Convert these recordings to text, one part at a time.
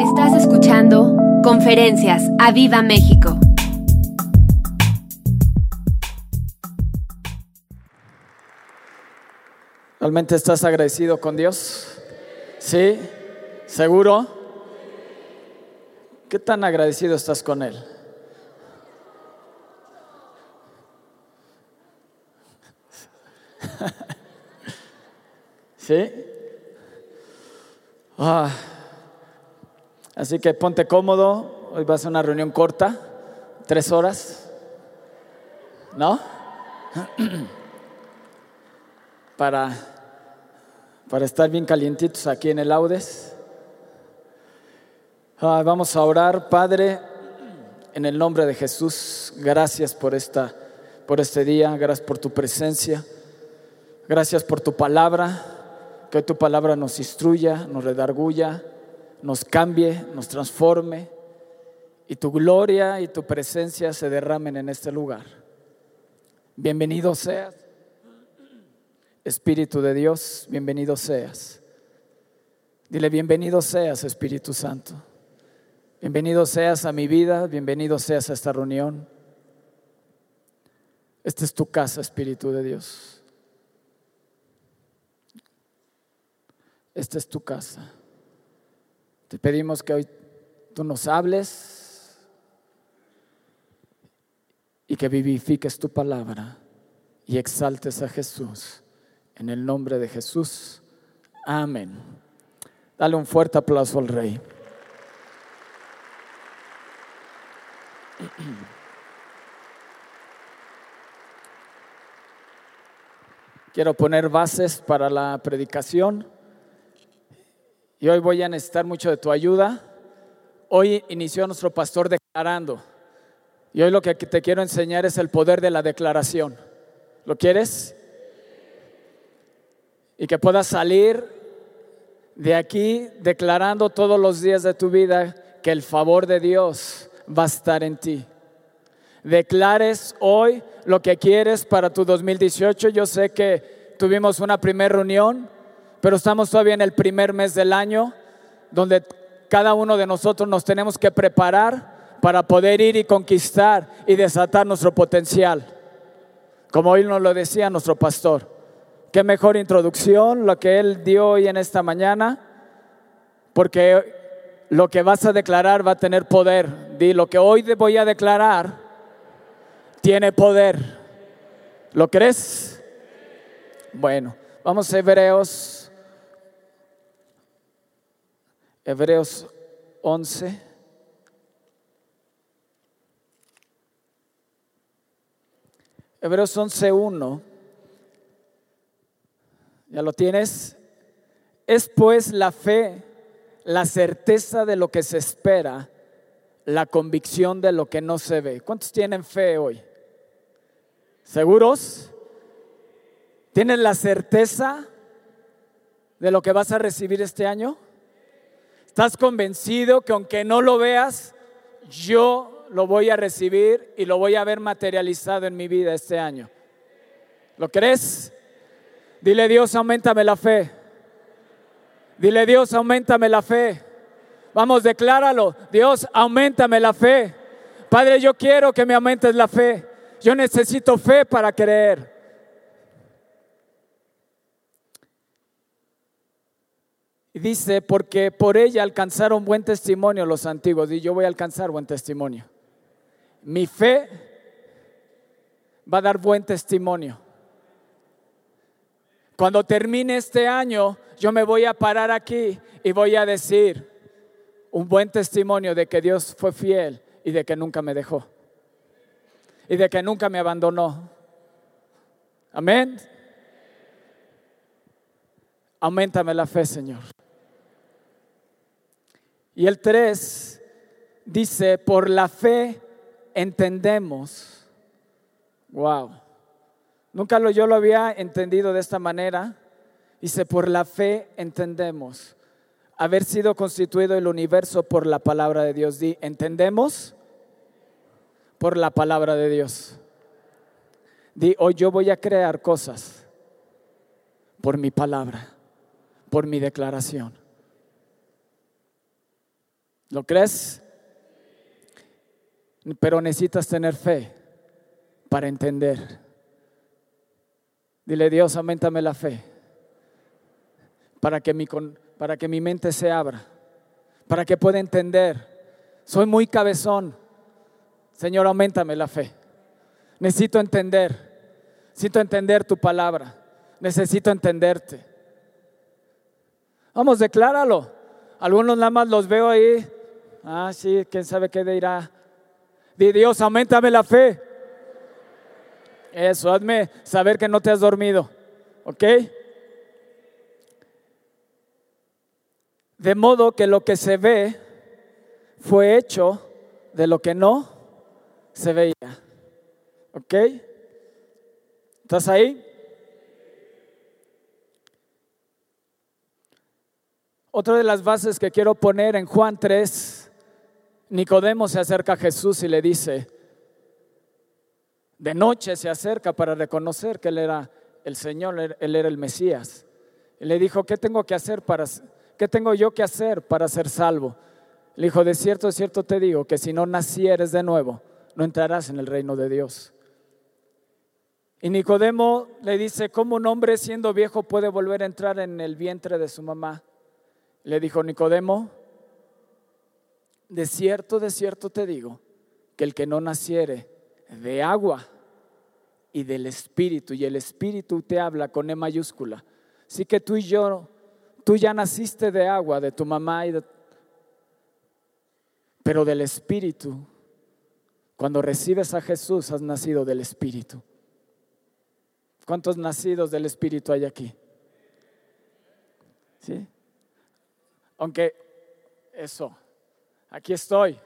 Estás escuchando Conferencias a Viva México. ¿Realmente estás agradecido con Dios? ¿Sí? ¿Seguro? ¿Qué tan agradecido estás con Él? ¿Sí? Ah, así que ponte cómodo. Hoy va a una reunión corta, tres horas. ¿No? Para, para estar bien calientitos aquí en el Audes. Ah, vamos a orar, Padre, en el nombre de Jesús. Gracias por, esta, por este día, gracias por tu presencia, gracias por tu palabra que tu palabra nos instruya, nos redarguya, nos cambie, nos transforme y tu gloria y tu presencia se derramen en este lugar. Bienvenido seas, Espíritu de Dios, bienvenido seas. Dile, bienvenido seas, Espíritu Santo. Bienvenido seas a mi vida, bienvenido seas a esta reunión. Esta es tu casa, Espíritu de Dios. esta es tu casa. Te pedimos que hoy tú nos hables y que vivifiques tu palabra y exaltes a Jesús. En el nombre de Jesús. Amén. Dale un fuerte aplauso al Rey. Quiero poner bases para la predicación. Y hoy voy a necesitar mucho de tu ayuda. Hoy inició nuestro pastor declarando. Y hoy lo que te quiero enseñar es el poder de la declaración. ¿Lo quieres? Y que puedas salir de aquí declarando todos los días de tu vida que el favor de Dios va a estar en ti. Declares hoy lo que quieres para tu 2018. Yo sé que tuvimos una primera reunión pero estamos todavía en el primer mes del año donde cada uno de nosotros nos tenemos que preparar para poder ir y conquistar y desatar nuestro potencial. Como hoy nos lo decía nuestro pastor. Qué mejor introducción lo que él dio hoy en esta mañana, porque lo que vas a declarar va a tener poder. Di, lo que hoy voy a declarar tiene poder. ¿Lo crees? Bueno, vamos a Hebreos Hebreos 11. Hebreos 11.1. ¿Ya lo tienes? Es pues la fe, la certeza de lo que se espera, la convicción de lo que no se ve. ¿Cuántos tienen fe hoy? ¿Seguros? ¿Tienes la certeza de lo que vas a recibir este año? ¿Estás convencido que aunque no lo veas, yo lo voy a recibir y lo voy a ver materializado en mi vida este año? ¿Lo crees? Dile Dios, aumentame la fe. Dile Dios, aumentame la fe. Vamos, decláralo. Dios, aumentame la fe. Padre, yo quiero que me aumentes la fe. Yo necesito fe para creer. Dice, porque por ella alcanzaron buen testimonio los antiguos. Y yo voy a alcanzar buen testimonio. Mi fe va a dar buen testimonio. Cuando termine este año, yo me voy a parar aquí y voy a decir un buen testimonio de que Dios fue fiel y de que nunca me dejó. Y de que nunca me abandonó. Amén. Aumentame la fe, Señor. Y el 3 dice, por la fe entendemos. Wow. Nunca lo, yo lo había entendido de esta manera. Dice, por la fe entendemos. Haber sido constituido el universo por la palabra de Dios. Di, ¿entendemos? Por la palabra de Dios. Di, hoy yo voy a crear cosas por mi palabra, por mi declaración. ¿Lo crees? Pero necesitas tener fe para entender. Dile, Dios, aumentame la fe para que mi, para que mi mente se abra, para que pueda entender. Soy muy cabezón. Señor, aumentame la fe. Necesito entender. Necesito entender tu palabra. Necesito entenderte. Vamos, decláralo. Algunos nada más los veo ahí. Ah, sí, quién sabe qué dirá. Di Dios, aumentame la fe. Eso, hazme saber que no te has dormido. ¿Ok? De modo que lo que se ve fue hecho de lo que no se veía. ¿Ok? ¿Estás ahí? Otra de las bases que quiero poner en Juan 3, Nicodemo se acerca a Jesús y le dice, de noche se acerca para reconocer que él era el Señor, él era el Mesías. Y le dijo, ¿qué tengo que hacer para, qué tengo yo que hacer para ser salvo? Le dijo, de cierto, de cierto te digo, que si no nacieres de nuevo, no entrarás en el reino de Dios. Y Nicodemo le dice, ¿cómo un hombre siendo viejo puede volver a entrar en el vientre de su mamá? Le dijo Nicodemo, de cierto, de cierto te digo, que el que no naciere de agua y del Espíritu, y el Espíritu te habla con E mayúscula. Así que tú y yo, tú ya naciste de agua, de tu mamá, y de, pero del Espíritu. Cuando recibes a Jesús, has nacido del Espíritu. ¿Cuántos nacidos del Espíritu hay aquí? ¿Sí? Aunque eso, aquí estoy.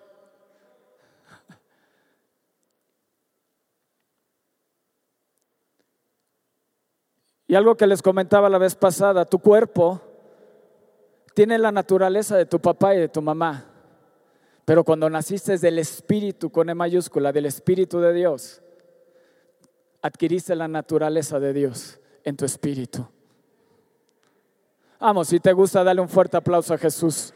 Y algo que les comentaba la vez pasada, tu cuerpo tiene la naturaleza de tu papá y de tu mamá, pero cuando naciste del Espíritu con E mayúscula, del Espíritu de Dios, adquiriste la naturaleza de Dios en tu espíritu. Vamos, si te gusta, dale un fuerte aplauso a Jesús.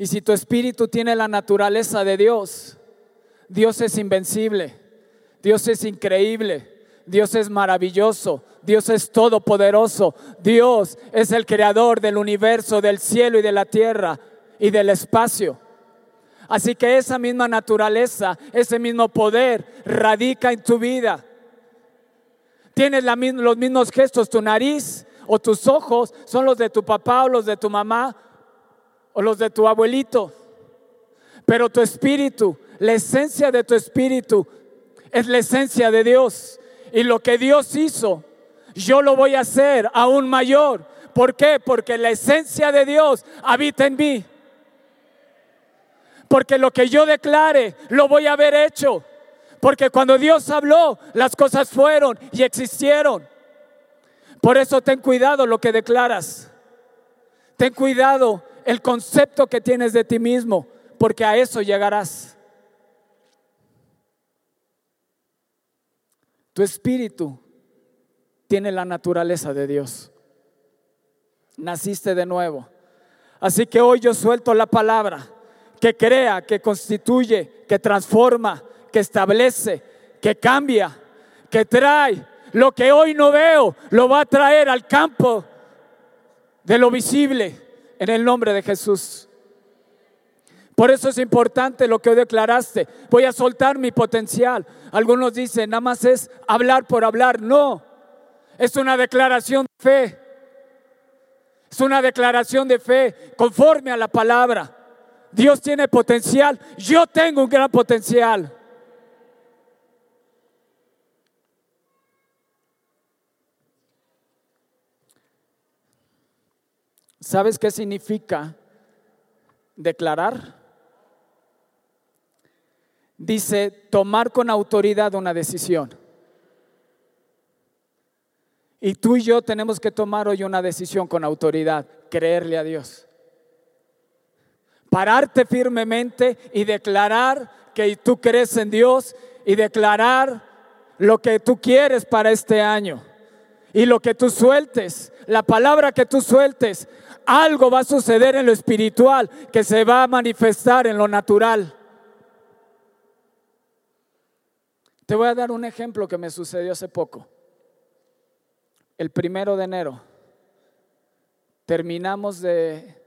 Y si tu espíritu tiene la naturaleza de Dios, Dios es invencible, Dios es increíble, Dios es maravilloso, Dios es todopoderoso, Dios es el creador del universo, del cielo y de la tierra y del espacio. Así que esa misma naturaleza, ese mismo poder radica en tu vida. Tienes los mismos gestos, tu nariz o tus ojos son los de tu papá o los de tu mamá o los de tu abuelito. Pero tu espíritu, la esencia de tu espíritu es la esencia de Dios. Y lo que Dios hizo, yo lo voy a hacer aún mayor. ¿Por qué? Porque la esencia de Dios habita en mí. Porque lo que yo declare, lo voy a haber hecho. Porque cuando Dios habló, las cosas fueron y existieron. Por eso ten cuidado lo que declaras. Ten cuidado el concepto que tienes de ti mismo, porque a eso llegarás. Tu espíritu tiene la naturaleza de Dios. Naciste de nuevo. Así que hoy yo suelto la palabra que crea, que constituye, que transforma, que establece, que cambia, que trae. Lo que hoy no veo, lo va a traer al campo de lo visible en el nombre de Jesús. Por eso es importante lo que hoy declaraste. Voy a soltar mi potencial. Algunos dicen, nada más es hablar por hablar. No, es una declaración de fe. Es una declaración de fe conforme a la palabra. Dios tiene potencial. Yo tengo un gran potencial. ¿Sabes qué significa declarar? Dice tomar con autoridad una decisión. Y tú y yo tenemos que tomar hoy una decisión con autoridad, creerle a Dios. Pararte firmemente y declarar que tú crees en Dios y declarar lo que tú quieres para este año. Y lo que tú sueltes, la palabra que tú sueltes, algo va a suceder en lo espiritual que se va a manifestar en lo natural. Te voy a dar un ejemplo que me sucedió hace poco. El primero de enero terminamos de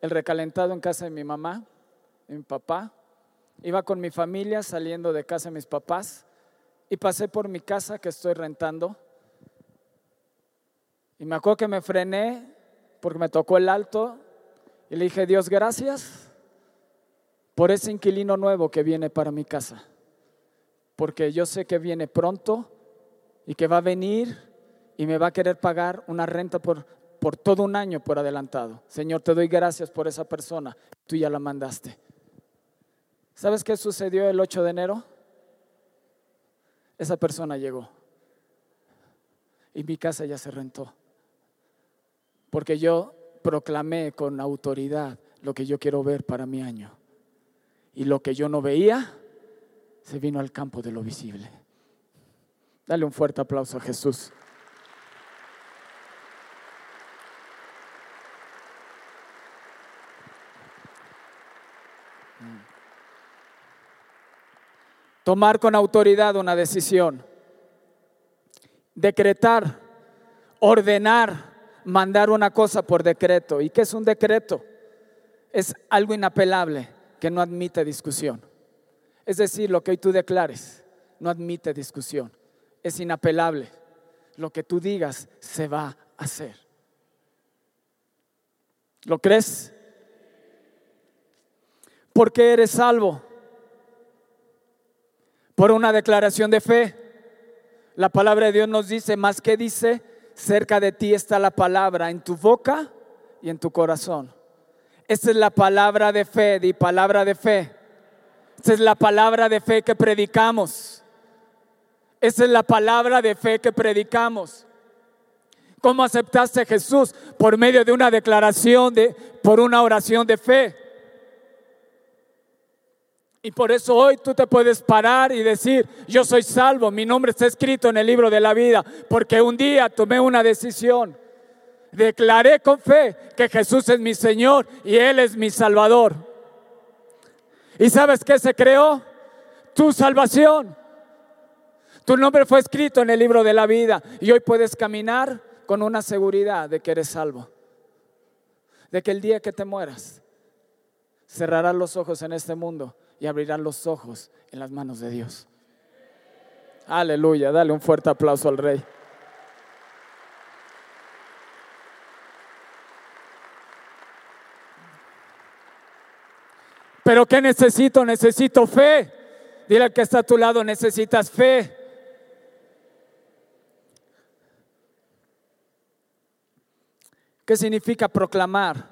el recalentado en casa de mi mamá, mi papá. Iba con mi familia saliendo de casa de mis papás y pasé por mi casa que estoy rentando. Y me acuerdo que me frené porque me tocó el alto y le dije, Dios, gracias por ese inquilino nuevo que viene para mi casa. Porque yo sé que viene pronto y que va a venir y me va a querer pagar una renta por, por todo un año por adelantado. Señor, te doy gracias por esa persona. Tú ya la mandaste. ¿Sabes qué sucedió el 8 de enero? Esa persona llegó y mi casa ya se rentó. Porque yo proclamé con autoridad lo que yo quiero ver para mi año. Y lo que yo no veía, se vino al campo de lo visible. Dale un fuerte aplauso a Jesús. Tomar con autoridad una decisión. Decretar, ordenar, mandar una cosa por decreto. ¿Y qué es un decreto? Es algo inapelable que no admite discusión. Es decir, lo que hoy tú declares no admite discusión. Es inapelable. Lo que tú digas se va a hacer. ¿Lo crees? ¿Por qué eres salvo? Por una declaración de fe. La palabra de Dios nos dice, más que dice, cerca de ti está la palabra, en tu boca y en tu corazón. Esta es la palabra de fe, di palabra de fe. Esta es la palabra de fe que predicamos. Esa es la palabra de fe que predicamos. ¿Cómo aceptaste a Jesús? Por medio de una declaración, de, por una oración de fe. Y por eso hoy tú te puedes parar y decir, yo soy salvo, mi nombre está escrito en el libro de la vida, porque un día tomé una decisión. Declaré con fe que Jesús es mi Señor y Él es mi Salvador. ¿Y sabes qué se creó? Tu salvación. Tu nombre fue escrito en el libro de la vida y hoy puedes caminar con una seguridad de que eres salvo. De que el día que te mueras, cerrarás los ojos en este mundo y abrirán los ojos en las manos de Dios. Aleluya, dale un fuerte aplauso al rey. Pero ¿qué necesito? Necesito fe. Dile al que está a tu lado, necesitas fe. ¿Qué significa proclamar?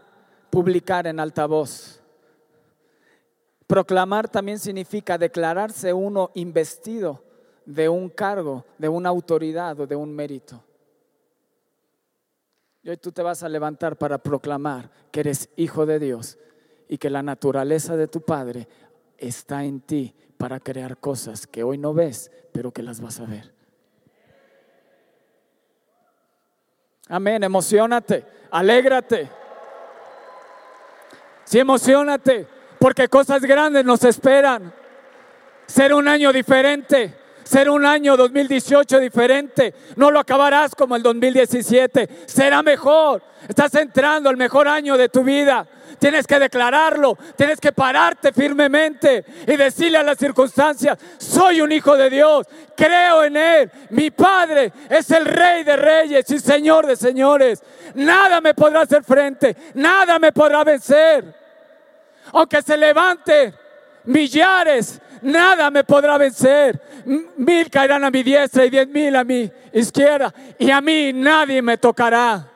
Publicar en alta voz. Proclamar también significa declararse uno investido de un cargo, de una autoridad o de un mérito. Y hoy tú te vas a levantar para proclamar que eres hijo de Dios y que la naturaleza de tu Padre está en ti para crear cosas que hoy no ves, pero que las vas a ver. Amén, emocionate, alégrate. Sí, emocionate porque cosas grandes nos esperan. Ser un año diferente, ser un año 2018 diferente. No lo acabarás como el 2017, será mejor. Estás entrando al mejor año de tu vida. Tienes que declararlo, tienes que pararte firmemente y decirle a las circunstancias, soy un hijo de Dios, creo en Él, mi Padre es el Rey de Reyes y Señor de Señores. Nada me podrá hacer frente, nada me podrá vencer aunque se levante millares, nada me podrá vencer. Mil caerán a mi diestra y diez mil a mi izquierda, y a mí nadie me tocará.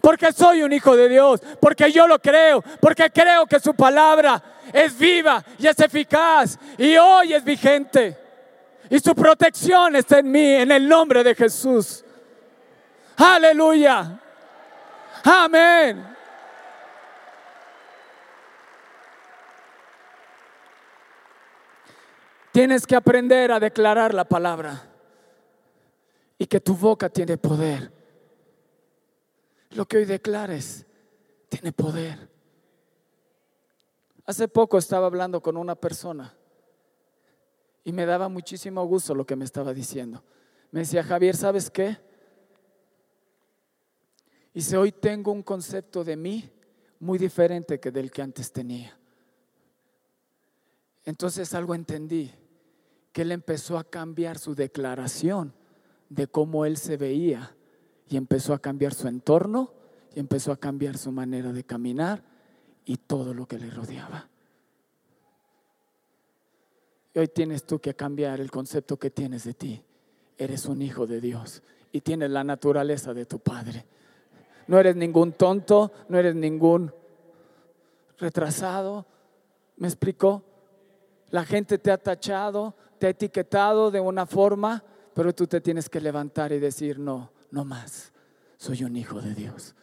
Porque soy un hijo de Dios, porque yo lo creo, porque creo que su palabra es viva y es eficaz y hoy es vigente. Y su protección está en mí, en el nombre de Jesús. Aleluya. Amén. Tienes que aprender a declarar la palabra. y que tu boca tiene poder. Lo que hoy declares tiene poder. Hace poco estaba hablando con una persona y me daba muchísimo gusto lo que me estaba diciendo. Me decía, Javier, ¿sabes qué? Y si hoy tengo un concepto de mí muy diferente que del que antes tenía. Entonces algo entendí, que él empezó a cambiar su declaración de cómo él se veía y empezó a cambiar su entorno y empezó a cambiar su manera de caminar y todo lo que le rodeaba. Hoy tienes tú que cambiar el concepto que tienes de ti. Eres un hijo de Dios y tienes la naturaleza de tu Padre. No eres ningún tonto, no eres ningún retrasado. ¿Me explicó? La gente te ha tachado, te ha etiquetado de una forma, pero tú te tienes que levantar y decir, no, no más. Soy un hijo de Dios.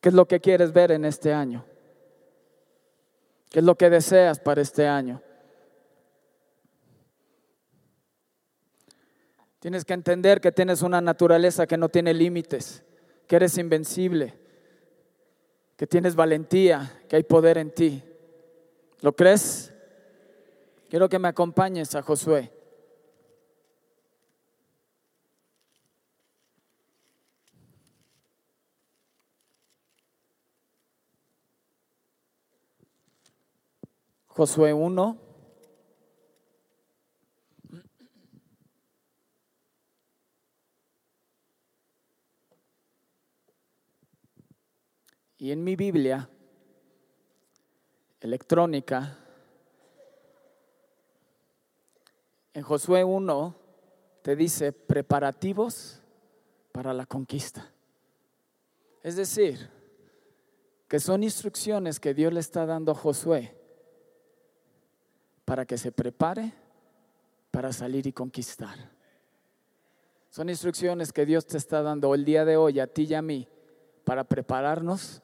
¿Qué es lo que quieres ver en este año? ¿Qué es lo que deseas para este año? Tienes que entender que tienes una naturaleza que no tiene límites, que eres invencible, que tienes valentía, que hay poder en ti. ¿Lo crees? Quiero que me acompañes a Josué. Josué 1. Biblia electrónica, en Josué 1 te dice preparativos para la conquista. Es decir, que son instrucciones que Dios le está dando a Josué para que se prepare para salir y conquistar. Son instrucciones que Dios te está dando el día de hoy a ti y a mí para prepararnos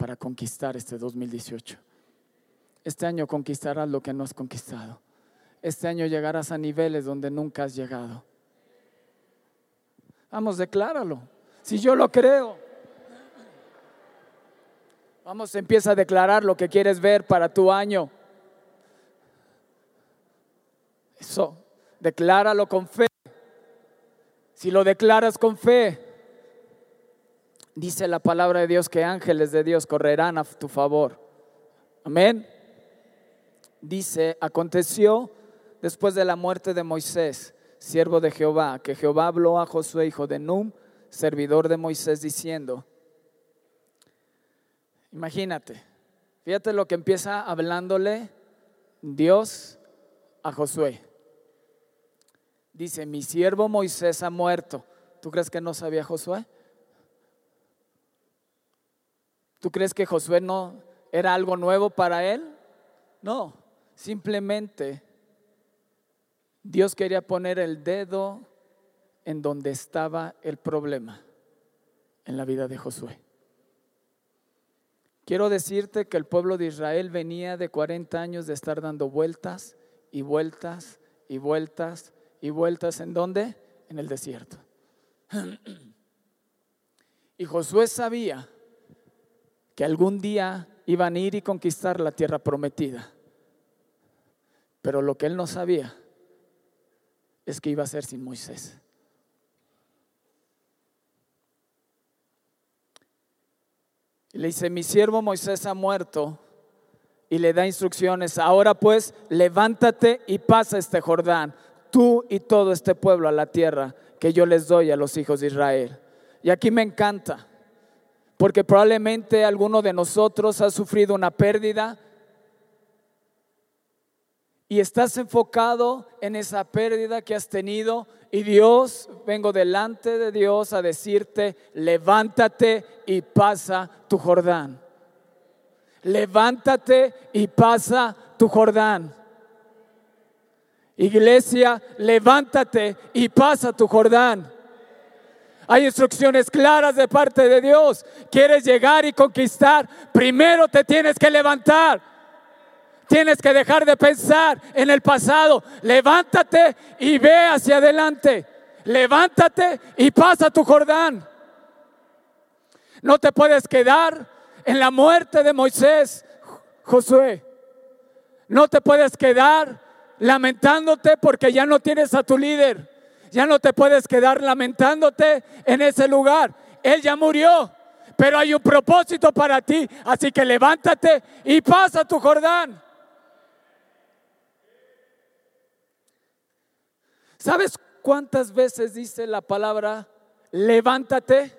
para conquistar este 2018. Este año conquistarás lo que no has conquistado. Este año llegarás a niveles donde nunca has llegado. Vamos, decláralo. Si yo lo creo. Vamos, empieza a declarar lo que quieres ver para tu año. Eso, decláralo con fe. Si lo declaras con fe, dice la palabra de Dios que ángeles de Dios correrán a tu favor. Amén. Dice, aconteció después de la muerte de Moisés, siervo de Jehová, que Jehová habló a Josué, hijo de Num, servidor de Moisés, diciendo, imagínate, fíjate lo que empieza hablándole Dios a Josué. Dice, mi siervo Moisés ha muerto. ¿Tú crees que no sabía Josué? ¿Tú crees que Josué no era algo nuevo para él? No, simplemente Dios quería poner el dedo en donde estaba el problema en la vida de Josué. Quiero decirte que el pueblo de Israel venía de 40 años de estar dando vueltas y vueltas y vueltas y vueltas en dónde? En el desierto. Y Josué sabía que algún día iban a ir y conquistar la tierra prometida. Pero lo que él no sabía es que iba a ser sin Moisés. Y le dice, mi siervo Moisés ha muerto y le da instrucciones. Ahora pues, levántate y pasa este Jordán tú y todo este pueblo a la tierra que yo les doy a los hijos de Israel. Y aquí me encanta, porque probablemente alguno de nosotros ha sufrido una pérdida y estás enfocado en esa pérdida que has tenido y Dios, vengo delante de Dios a decirte, levántate y pasa tu Jordán. Levántate y pasa tu Jordán. Iglesia, levántate y pasa tu Jordán. Hay instrucciones claras de parte de Dios. ¿Quieres llegar y conquistar? Primero te tienes que levantar. Tienes que dejar de pensar en el pasado. Levántate y ve hacia adelante. Levántate y pasa tu Jordán. No te puedes quedar en la muerte de Moisés, Josué. No te puedes quedar lamentándote porque ya no tienes a tu líder. Ya no te puedes quedar lamentándote en ese lugar. Él ya murió, pero hay un propósito para ti. Así que levántate y pasa tu Jordán. ¿Sabes cuántas veces dice la palabra levántate?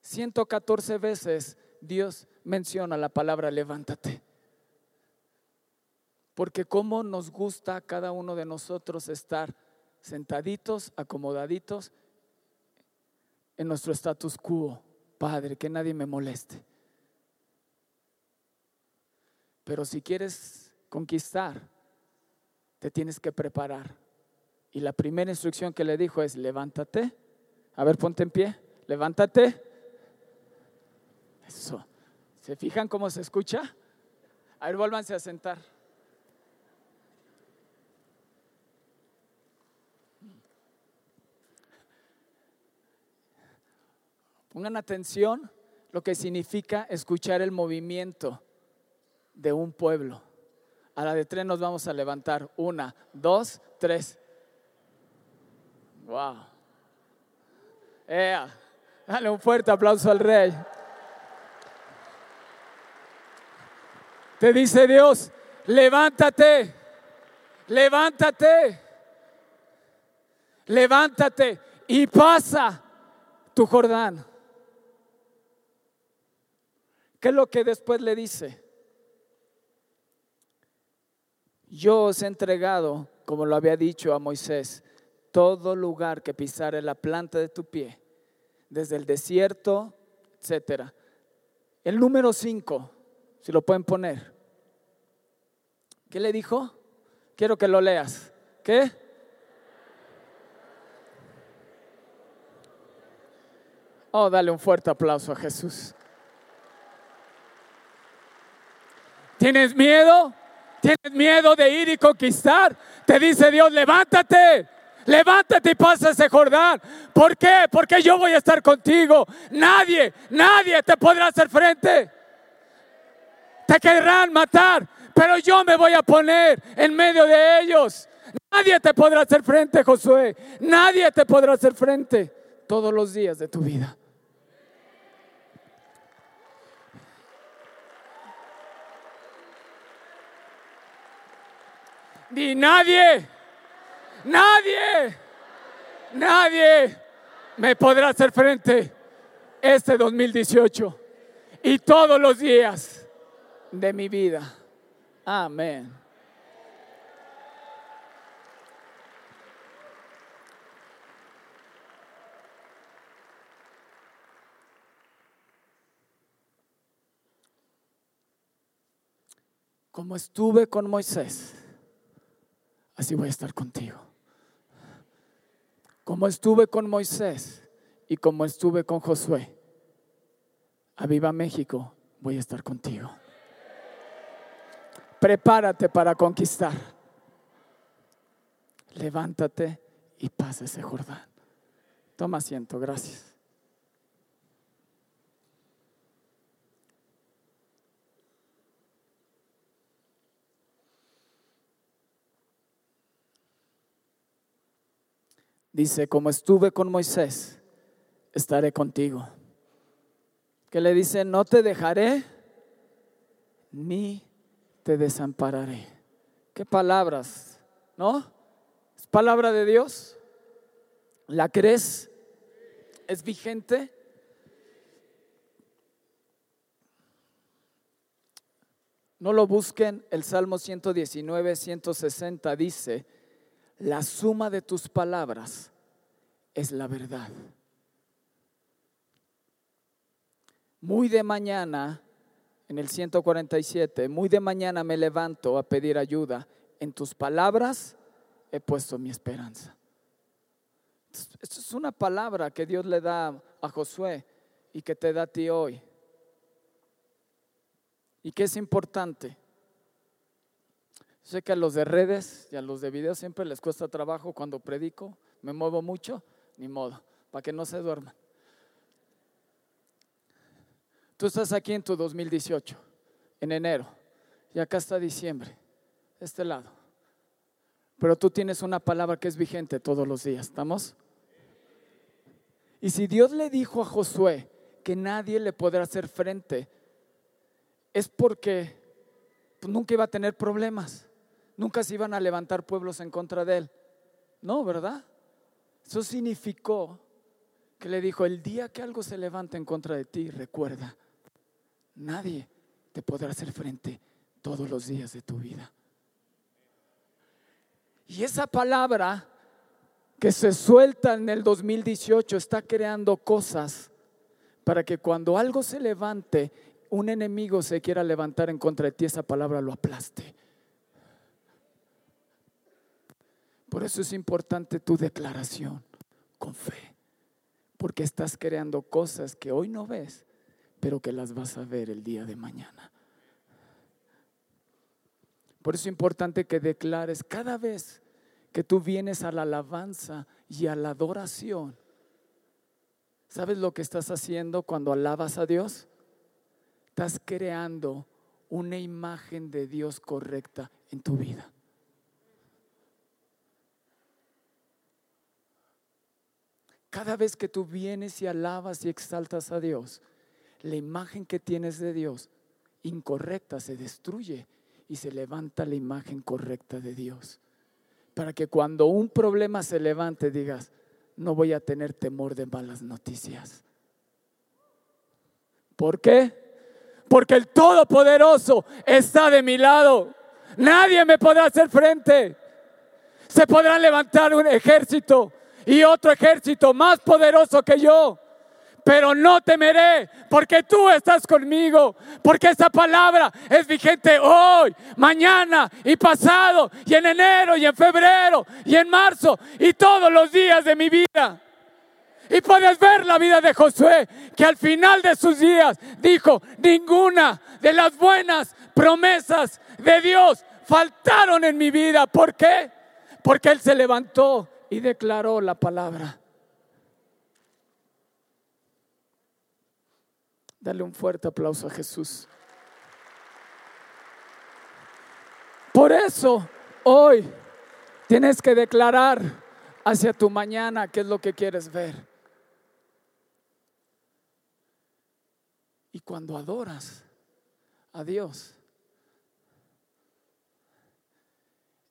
114 veces Dios menciona la palabra levántate. Porque cómo nos gusta cada uno de nosotros estar sentaditos, acomodaditos en nuestro status quo. Padre, que nadie me moleste. Pero si quieres conquistar, te tienes que preparar. Y la primera instrucción que le dijo es, levántate. A ver, ponte en pie. Levántate. Eso. ¿Se fijan cómo se escucha? A ver, vuélvanse a sentar. Pongan atención lo que significa escuchar el movimiento de un pueblo. A la de tres nos vamos a levantar. Una, dos, tres. Wow. Dale un fuerte aplauso al rey. Te dice Dios, levántate, levántate, levántate y pasa tu Jordán. ¿Qué es lo que después le dice? Yo os he entregado, como lo había dicho a Moisés, todo lugar que pisare la planta de tu pie, desde el desierto, etcétera. El número 5, si lo pueden poner. ¿Qué le dijo? Quiero que lo leas. ¿Qué? Oh, dale un fuerte aplauso a Jesús. ¿Tienes miedo? ¿Tienes miedo de ir y conquistar? Te dice Dios, levántate. Levántate y pasa ese Jordán. ¿Por qué? Porque yo voy a estar contigo. Nadie, nadie te podrá hacer frente. Te querrán matar, pero yo me voy a poner en medio de ellos. Nadie te podrá hacer frente, Josué. Nadie te podrá hacer frente todos los días de tu vida. Ni nadie, nadie, nadie me podrá hacer frente este 2018 y todos los días de mi vida. Amén. Como estuve con Moisés así voy a estar contigo. Como estuve con Moisés y como estuve con Josué, a Viva México voy a estar contigo. Prepárate para conquistar. Levántate y pasa ese Jordán. Toma asiento, gracias. Dice, como estuve con Moisés, estaré contigo. Que le dice, no te dejaré ni te desampararé. ¿Qué palabras? ¿No? ¿Es palabra de Dios? ¿La crees? ¿Es vigente? No lo busquen, el Salmo 119, 160 dice, la suma de tus palabras es la verdad. Muy de mañana, en el 147, muy de mañana me levanto a pedir ayuda. En tus palabras he puesto mi esperanza. Esto es una palabra que Dios le da a Josué y que te da a ti hoy. ¿Y qué es importante? Sé que a los de redes y a los de video siempre les cuesta trabajo cuando predico, me muevo mucho, ni modo, para que no se duerman. Tú estás aquí en tu 2018, en enero, y acá está diciembre, este lado. Pero tú tienes una palabra que es vigente todos los días, ¿estamos? Y si Dios le dijo a Josué que nadie le podrá hacer frente, es porque nunca iba a tener problemas. Nunca se iban a levantar pueblos en contra de él. No, ¿verdad? Eso significó que le dijo, el día que algo se levante en contra de ti, recuerda, nadie te podrá hacer frente todos los días de tu vida. Y esa palabra que se suelta en el 2018 está creando cosas para que cuando algo se levante, un enemigo se quiera levantar en contra de ti, esa palabra lo aplaste. Por eso es importante tu declaración con fe, porque estás creando cosas que hoy no ves, pero que las vas a ver el día de mañana. Por eso es importante que declares cada vez que tú vienes a la alabanza y a la adoración. ¿Sabes lo que estás haciendo cuando alabas a Dios? Estás creando una imagen de Dios correcta en tu vida. Cada vez que tú vienes y alabas y exaltas a Dios, la imagen que tienes de Dios incorrecta se destruye y se levanta la imagen correcta de Dios. Para que cuando un problema se levante digas, no voy a tener temor de malas noticias. ¿Por qué? Porque el Todopoderoso está de mi lado. Nadie me podrá hacer frente. Se podrá levantar un ejército y otro ejército más poderoso que yo. Pero no temeré porque tú estás conmigo, porque esa palabra es vigente hoy, mañana y pasado, y en enero y en febrero y en marzo y todos los días de mi vida. Y puedes ver la vida de Josué, que al final de sus días dijo, ninguna de las buenas promesas de Dios faltaron en mi vida. ¿Por qué? Porque Él se levantó y declaró la palabra. Dale un fuerte aplauso a Jesús. Por eso hoy tienes que declarar hacia tu mañana qué es lo que quieres ver. Y cuando adoras a Dios,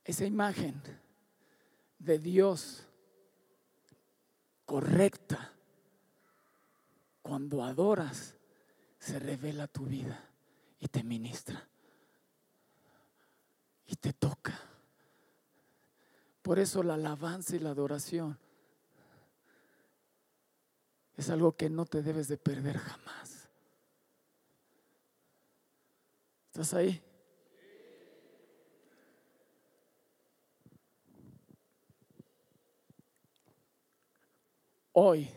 esa imagen de Dios correcta, cuando adoras, se revela tu vida y te ministra y te toca. Por eso la alabanza y la adoración es algo que no te debes de perder jamás. ¿Estás ahí? Hoy,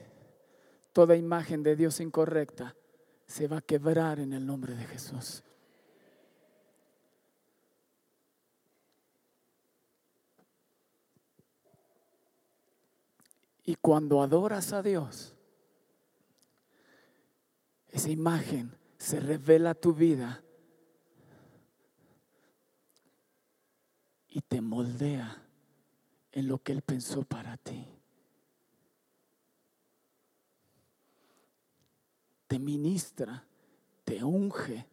toda imagen de Dios incorrecta se va a quebrar en el nombre de Jesús. Y cuando adoras a Dios, esa imagen se revela a tu vida y te moldea en lo que Él pensó para ti. Te ministra, te unge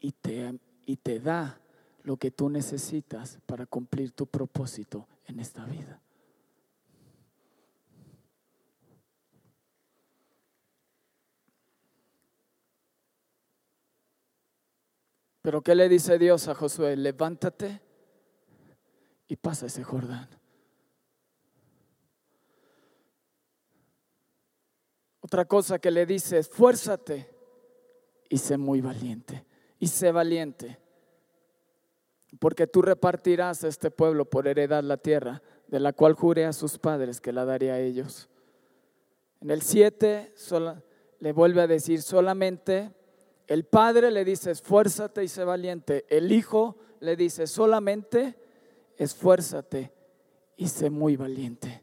y te, y te da lo que tú necesitas para cumplir tu propósito en esta vida. Pero ¿qué le dice Dios a Josué? Levántate y pasa ese Jordán. Otra cosa que le dice, esfuérzate y sé muy valiente. Y sé valiente. Porque tú repartirás a este pueblo por heredad la tierra, de la cual juré a sus padres que la daría a ellos. En el 7 le vuelve a decir, solamente El padre le dice, esfuérzate y sé valiente. El hijo le dice, solamente esfuérzate y sé muy valiente.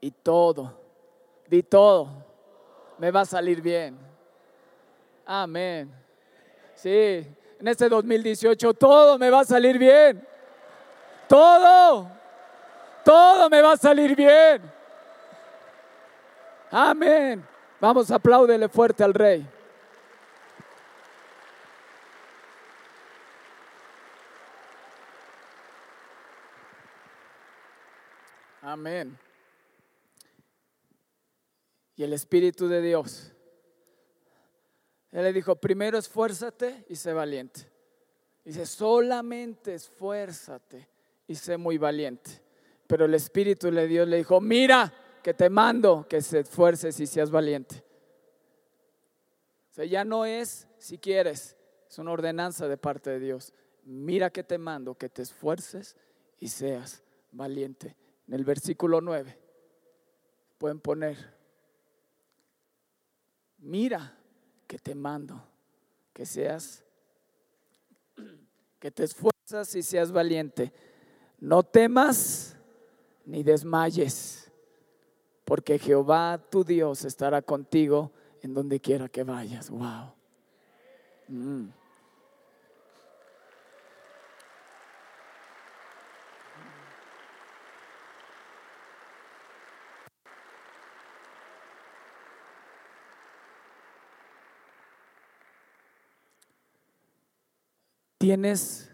Y todo, di todo, me va a salir bien. Amén. Sí, en este 2018 todo me va a salir bien. Todo, todo me va a salir bien. Amén. Vamos, apláudele fuerte al rey. Amén. Y el Espíritu de Dios él le dijo, primero esfuérzate y sé valiente. Dice, solamente esfuérzate y sé muy valiente. Pero el Espíritu de Dios le dijo, mira que te mando que se esfuerces y seas valiente. O sea, ya no es si quieres, es una ordenanza de parte de Dios. Mira que te mando que te esfuerces y seas valiente. En el versículo 9 pueden poner, mira que te mando, que seas, que te esfuerzas y seas valiente. No temas ni desmayes, porque Jehová tu Dios estará contigo en donde quiera que vayas. Wow. Mm. ¿Tienes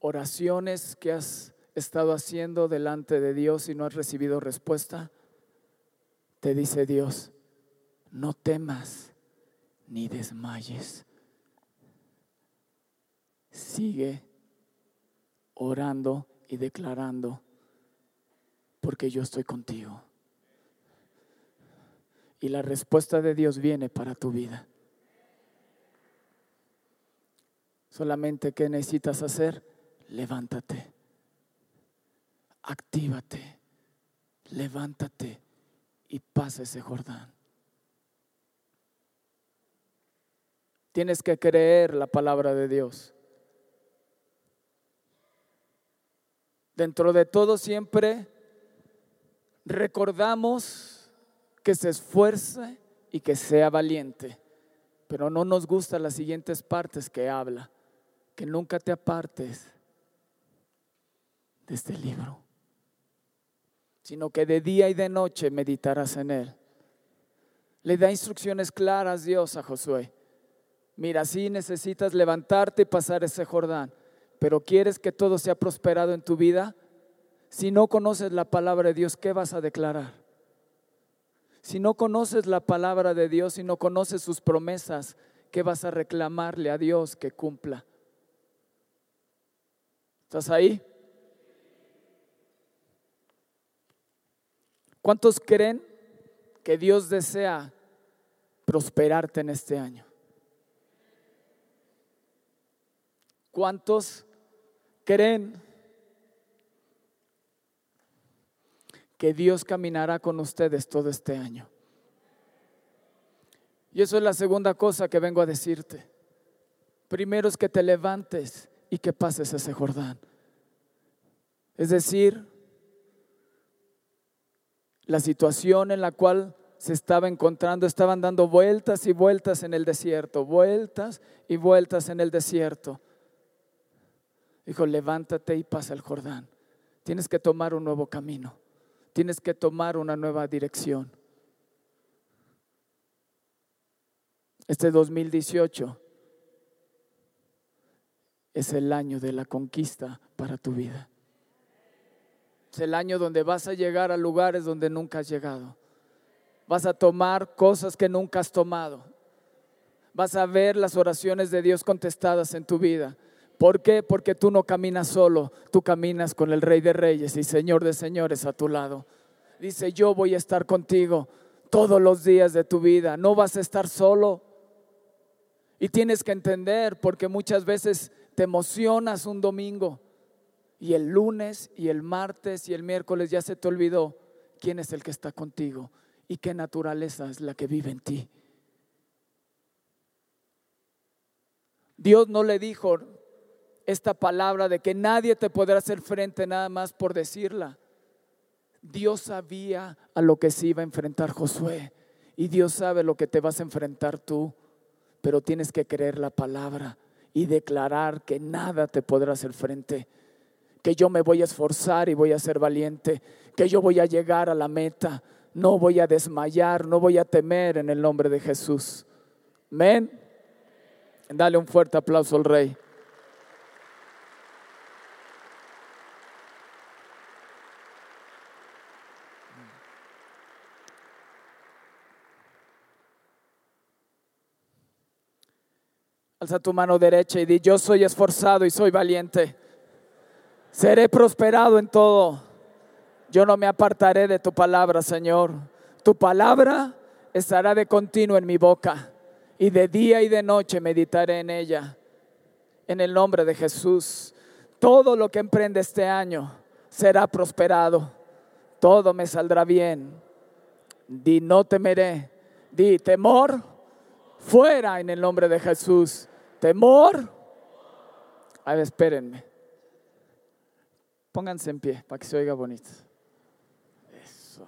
oraciones que has estado haciendo delante de Dios y no has recibido respuesta? Te dice Dios, no temas ni desmayes. Sigue orando y declarando, porque yo estoy contigo. Y la respuesta de Dios viene para tu vida. Solamente ¿qué necesitas hacer? Levántate. Actívate. Levántate y pasa ese Jordán. Tienes que creer la palabra de Dios. Dentro de todo siempre recordamos que se esfuerce y que sea valiente, pero no nos gustan las siguientes partes que habla que nunca te apartes de este libro, sino que de día y de noche meditarás en él. Le da instrucciones claras Dios a Josué. Mira, si necesitas levantarte y pasar ese Jordán, pero quieres que todo sea prosperado en tu vida, si no conoces la palabra de Dios, ¿qué vas a declarar? Si no conoces la palabra de Dios y no conoces sus promesas, ¿qué vas a reclamarle a Dios que cumpla? ¿Estás ahí? ¿Cuántos creen que Dios desea prosperarte en este año? ¿Cuántos creen que Dios caminará con ustedes todo este año? Y eso es la segunda cosa que vengo a decirte. Primero es que te levantes y que pases ese Jordán. Es decir, la situación en la cual se estaba encontrando, estaban dando vueltas y vueltas en el desierto, vueltas y vueltas en el desierto. Dijo, levántate y pasa el Jordán. Tienes que tomar un nuevo camino, tienes que tomar una nueva dirección. Este 2018 es el año de la conquista para tu vida. Es el año donde vas a llegar a lugares donde nunca has llegado. Vas a tomar cosas que nunca has tomado. vas a ver las oraciones de Dios contestadas en tu vida. ¿Por qué? Porque tú no caminas solo, tú caminas con el Rey de Reyes y Señor de Señores a tu lado. Dice, yo voy a estar contigo todos los días de tu vida, no vas a estar solo. Y tienes que entender, porque muchas veces te emocionas un domingo y el lunes y el martes y el miércoles ya se te olvidó quién es el que está contigo y qué naturaleza es la que vive en ti. Dios no le dijo esta palabra de que nadie te podrá hacer frente nada más por decirla. Dios sabía a lo que se iba a enfrentar Josué y Dios sabe lo que te vas a enfrentar tú, pero tienes que creer la palabra y declarar que nada te podrá hacer frente, que yo me voy a esforzar y voy a ser valiente, que yo voy a llegar a la meta, no voy a desmayar, no voy a temer en el nombre de Jesús. Amén. Dale un fuerte aplauso al rey. Alza tu mano derecha y di, yo soy esforzado y soy valiente. Seré prosperado en todo. Yo no me apartaré de tu palabra, Señor. Tu palabra estará de continuo en mi boca y de día y de noche meditaré en ella. En el nombre de Jesús, todo lo que emprende este año será prosperado. Todo me saldrá bien. Di, no temeré. Di, temor, fuera en el nombre de Jesús. Temor. A ver, espérenme. Pónganse en pie para que se oiga bonito. Eso.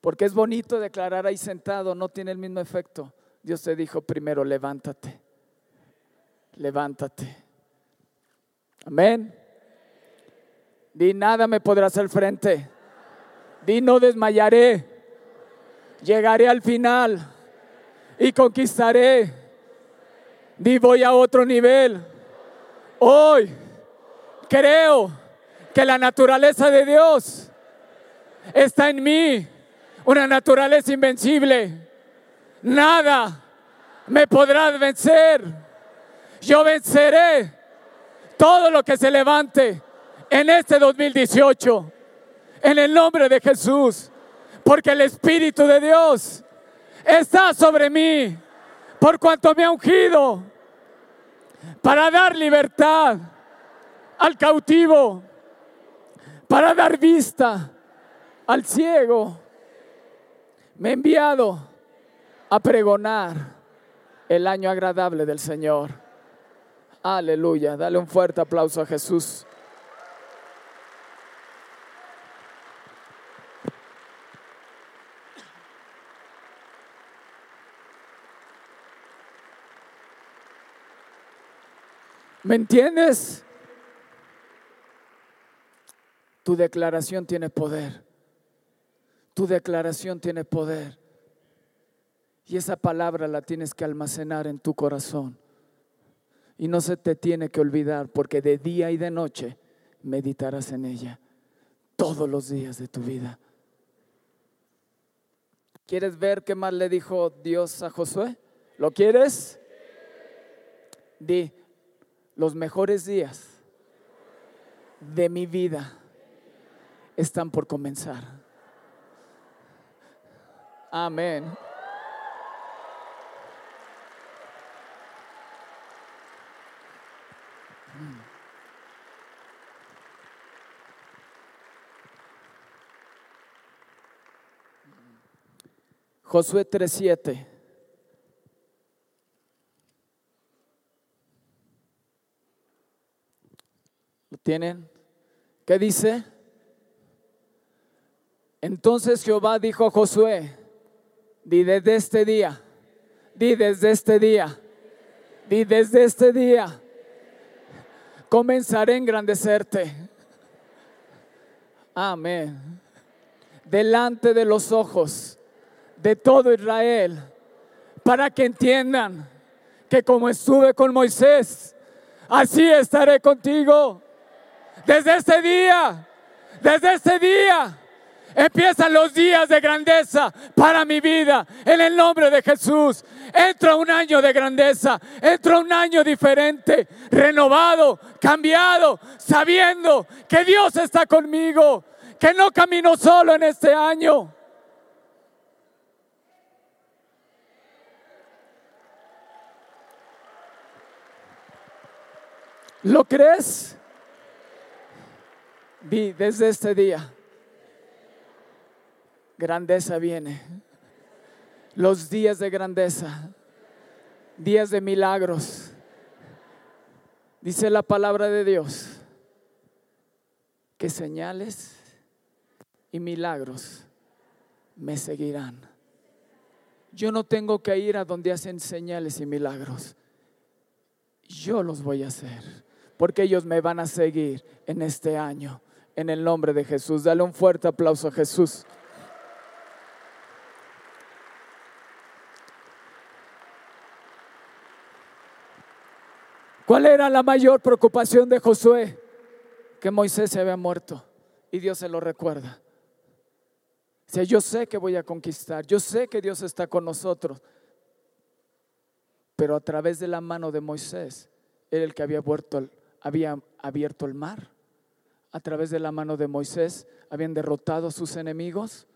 Porque es bonito declarar ahí sentado, no tiene el mismo efecto. Dios te dijo primero, levántate. Levántate. Amén. Di nada me podrá hacer frente. Di no desmayaré. Llegaré al final y conquistaré. Di voy a otro nivel. Hoy creo que la naturaleza de Dios está en mí una naturaleza invencible. Nada me podrá vencer. Yo venceré todo lo que se levante en este 2018. En el nombre de Jesús. Porque el Espíritu de Dios está sobre mí. Por cuanto me ha ungido. Para dar libertad al cautivo. Para dar vista al ciego me he enviado a pregonar el año agradable del Señor. Aleluya. Dale un fuerte aplauso a Jesús. ¿Me entiendes? Tu declaración tiene poder. Tu declaración tiene poder. Y esa palabra la tienes que almacenar en tu corazón. Y no se te tiene que olvidar porque de día y de noche meditarás en ella todos los días de tu vida. ¿Quieres ver qué más le dijo Dios a Josué? ¿Lo quieres? Di, los mejores días de mi vida están por comenzar. Amén. Josué 3:7. Tienen? ¿Qué dice? Entonces Jehová dijo a Josué, Di desde este día. Di desde este día. Di desde este día. Comenzaré a engrandecerte. Amén. Delante de los ojos de todo Israel. Para que entiendan que como estuve con Moisés, así estaré contigo. Desde este día. Desde este día Empiezan los días de grandeza para mi vida en el nombre de Jesús. Entra un año de grandeza, entra un año diferente, renovado, cambiado, sabiendo que Dios está conmigo, que no camino solo en este año. ¿Lo crees? Vi desde este día grandeza viene. Los días de grandeza, días de milagros. Dice la palabra de Dios que señales y milagros me seguirán. Yo no tengo que ir a donde hacen señales y milagros. Yo los voy a hacer, porque ellos me van a seguir en este año, en el nombre de Jesús. Dale un fuerte aplauso a Jesús. ¿Cuál era la mayor preocupación de Josué? Que Moisés se había muerto y Dios se lo recuerda. Sea, yo sé que voy a conquistar, yo sé que Dios está con nosotros, pero a través de la mano de Moisés, era el que había, había abierto el mar. A través de la mano de Moisés habían derrotado a sus enemigos.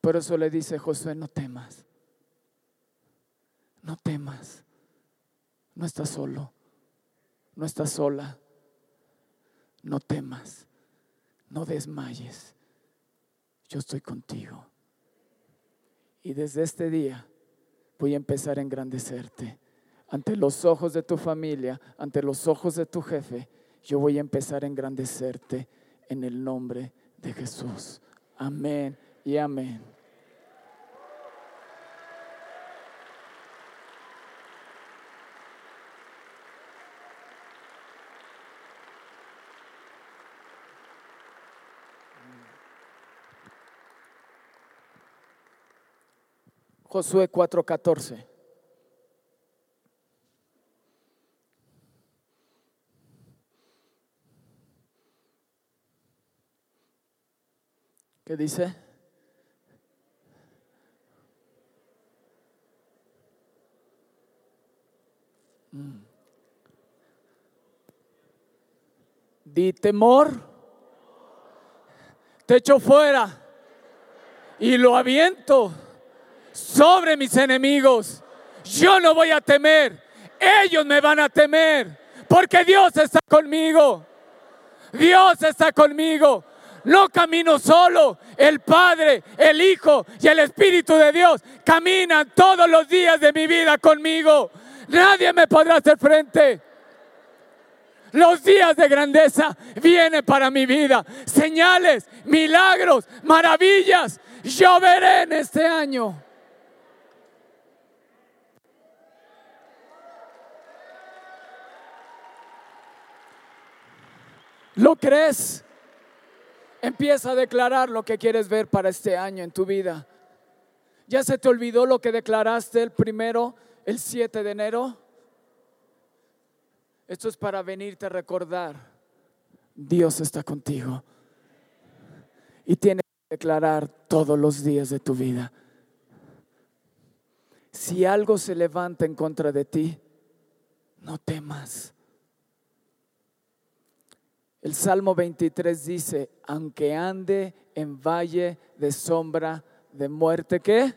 Por eso le dice Josué, no temas, no temas. No estás solo, no estás sola. No temas, no desmayes. Yo estoy contigo. Y desde este día voy a empezar a engrandecerte. Ante los ojos de tu familia, ante los ojos de tu jefe, yo voy a empezar a engrandecerte en el nombre de Jesús. Amén y amén. Josué 4:14. ¿Qué dice? Mm. Di temor, te echo fuera y lo aviento sobre mis enemigos. Yo no voy a temer, ellos me van a temer, porque Dios está conmigo. Dios está conmigo. No camino solo. El Padre, el Hijo y el Espíritu de Dios caminan todos los días de mi vida conmigo. Nadie me podrá hacer frente. Los días de grandeza vienen para mi vida. Señales, milagros, maravillas. Yo veré en este año. ¿Lo crees? Empieza a declarar lo que quieres ver para este año en tu vida. ¿Ya se te olvidó lo que declaraste el primero, el 7 de enero? Esto es para venirte a recordar. Dios está contigo. Y tienes que declarar todos los días de tu vida. Si algo se levanta en contra de ti, no temas. El Salmo 23 dice, aunque ande en valle de sombra de muerte, ¿qué?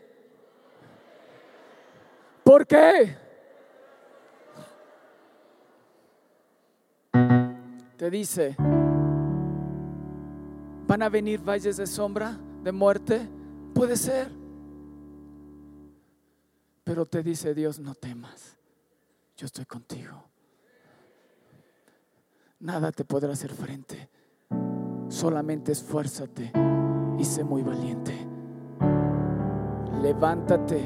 ¿Por qué? Te dice, ¿van a venir valles de sombra de muerte? Puede ser. Pero te dice Dios, no temas, yo estoy contigo nada te podrá hacer frente. Solamente esfuérzate y sé muy valiente. Levántate,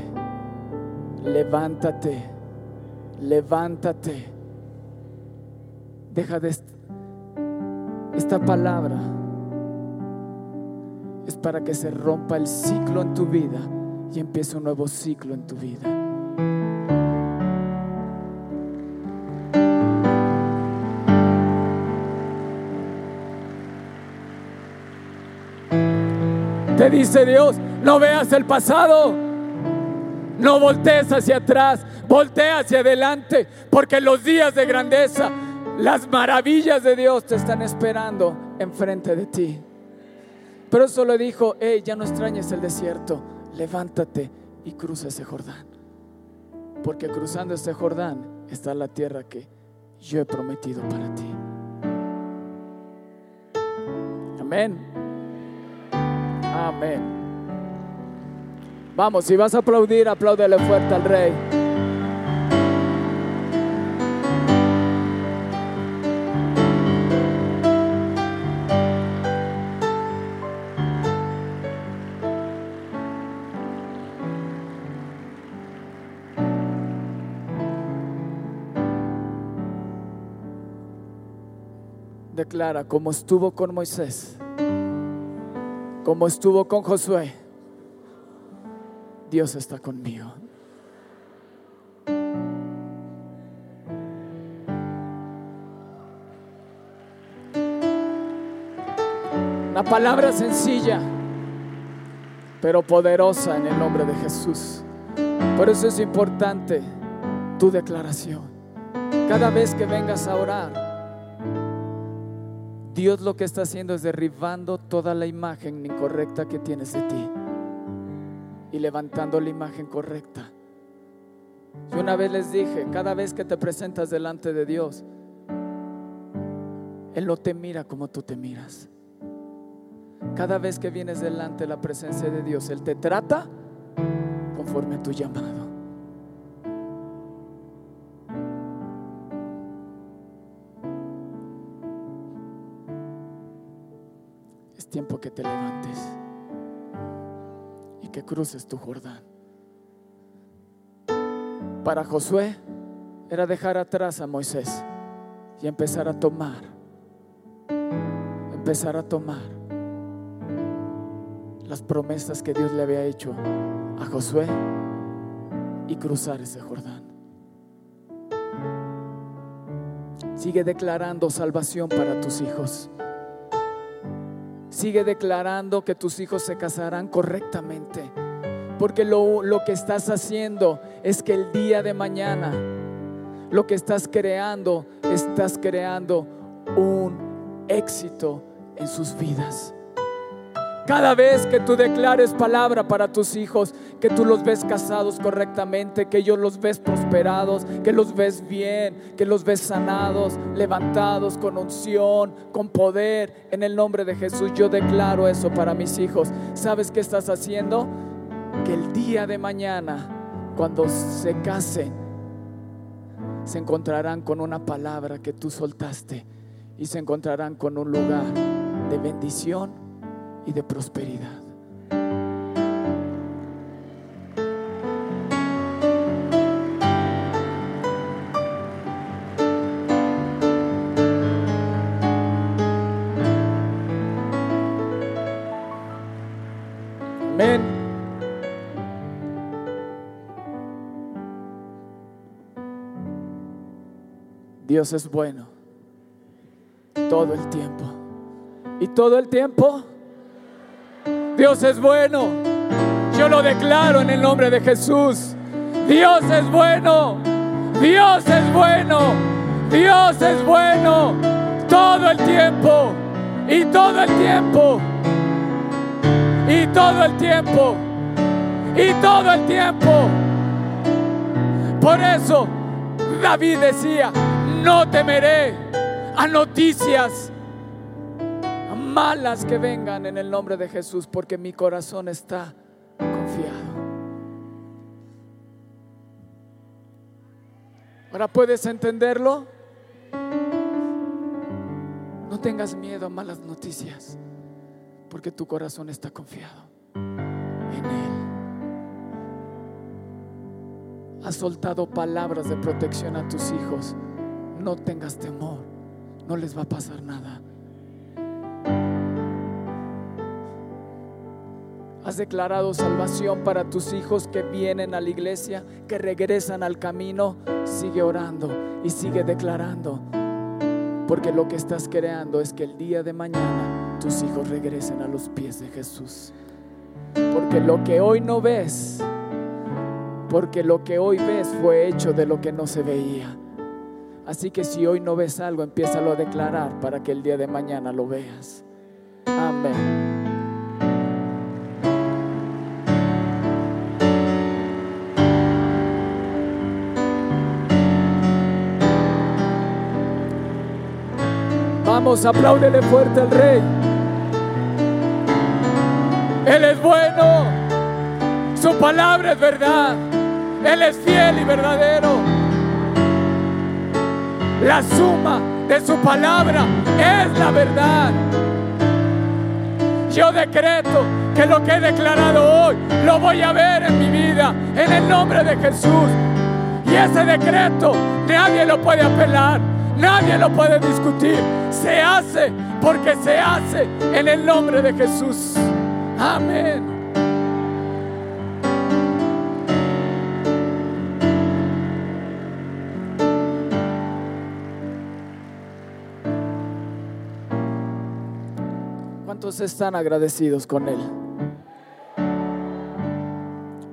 levántate, levántate. Deja de esta palabra es para que se rompa el ciclo en tu vida y empiece un nuevo ciclo en tu vida. Te dice Dios, no veas el pasado. No voltees hacia atrás, voltea hacia adelante, porque los días de grandeza, las maravillas de Dios te están esperando enfrente de ti. Pero eso le dijo, hey, ya no extrañes el desierto, levántate y cruza ese Jordán. Porque cruzando este Jordán está la tierra que yo he prometido para ti. Amén. Amén. Vamos, si vas a aplaudir, apláudele fuerte al rey. Declara, como estuvo con Moisés, como estuvo con Josué, Dios está conmigo. Una palabra sencilla, pero poderosa en el nombre de Jesús. Por eso es importante tu declaración. Cada vez que vengas a orar, Dios lo que está haciendo es derribando toda la imagen incorrecta que tienes de ti y levantando la imagen correcta. Yo una vez les dije, cada vez que te presentas delante de Dios, Él no te mira como tú te miras. Cada vez que vienes delante de la presencia de Dios, Él te trata conforme a tu llamado. Tiempo que te levantes y que cruces tu Jordán. Para Josué era dejar atrás a Moisés y empezar a tomar, empezar a tomar las promesas que Dios le había hecho a Josué y cruzar ese Jordán. Sigue declarando salvación para tus hijos. Sigue declarando que tus hijos se casarán correctamente. Porque lo, lo, que estás haciendo es que el día de mañana, lo que estás creando, estás creando un éxito en sus vidas. Cada vez que tú declares palabra para tus hijos, que tú los ves casados correctamente, que ellos los ves prosperados, que los ves bien, que los ves sanados, levantados con unción, con poder, en el nombre de Jesús, yo declaro eso para mis hijos. ¿Sabes qué estás haciendo? Que el día de mañana, cuando se casen, se encontrarán con una palabra que tú soltaste y se encontrarán con un lugar de bendición y de prosperidad. Amén. Dios es bueno todo el tiempo. Y todo el tiempo Dios es bueno. Yo lo declaro en el nombre de Jesús. Dios es bueno. Dios es bueno. Dios es bueno. Todo el tiempo. Y todo el tiempo. Y todo el tiempo. Y todo el tiempo. Por eso David decía, no temeré a noticias malas que vengan en el nombre de Jesús, porque mi corazón está confiado. Ahora puedes entenderlo. No tengas miedo a malas noticias, porque tu corazón está confiado en Él. Has soltado palabras de protección a tus hijos. No tengas temor, no les va a pasar nada. Has declarado salvación para tus hijos que vienen a la iglesia, que regresan al camino. Sigue orando y sigue declarando. Porque lo que estás creando es que el día de mañana tus hijos regresen a los pies de Jesús. Porque lo que hoy no ves, porque lo que hoy ves fue hecho de lo que no se veía. Así que si hoy no ves algo, empiézalo a declarar para que el día de mañana lo veas. Amén. Vamos, fuerte al Rey. Él es bueno. Su palabra es verdad. Él es fiel y verdadero. La suma de su palabra es la verdad. Yo decreto que lo que he declarado hoy lo voy a ver en mi vida en el nombre de Jesús. Y ese decreto nadie lo puede apelar, nadie lo puede discutir. Se hace porque se hace en el nombre de Jesús. Amén. ¿Cuántos están agradecidos con Él?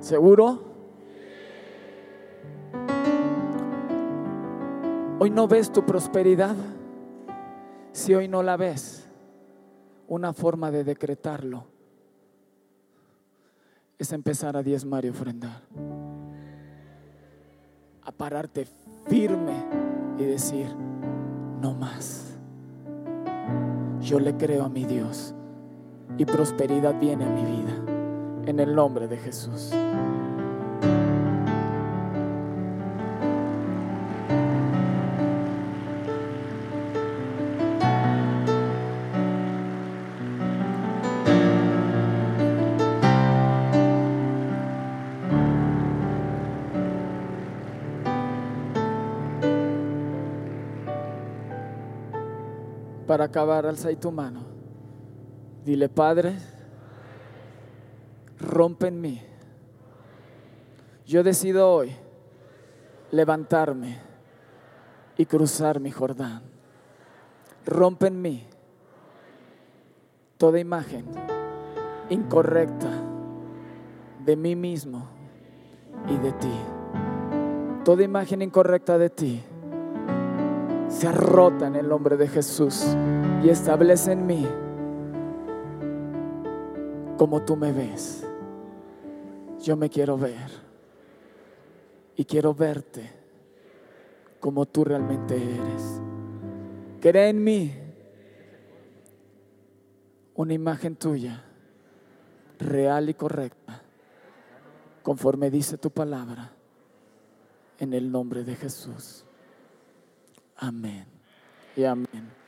¿Seguro? Hoy no ves tu prosperidad. Si hoy no la ves, una forma de decretarlo es empezar a diezmar y ofrendar. A pararte firme y decir, no más. Yo le creo a mi Dios y prosperidad viene a mi vida. En el nombre de Jesús. Para acabar, alza tu mano. Dile, Padre, rompe en mí. Yo decido hoy levantarme y cruzar mi Jordán. Rompe en mí toda imagen incorrecta de mí mismo y de ti. Toda imagen incorrecta de ti se rota en el nombre de Jesús y establece en mí como tú me ves. Yo me quiero ver y quiero verte como tú realmente eres. Crea en mí una imagen tuya, real y correcta, conforme dice tu palabra, en el nombre de Jesús. Amén y amén.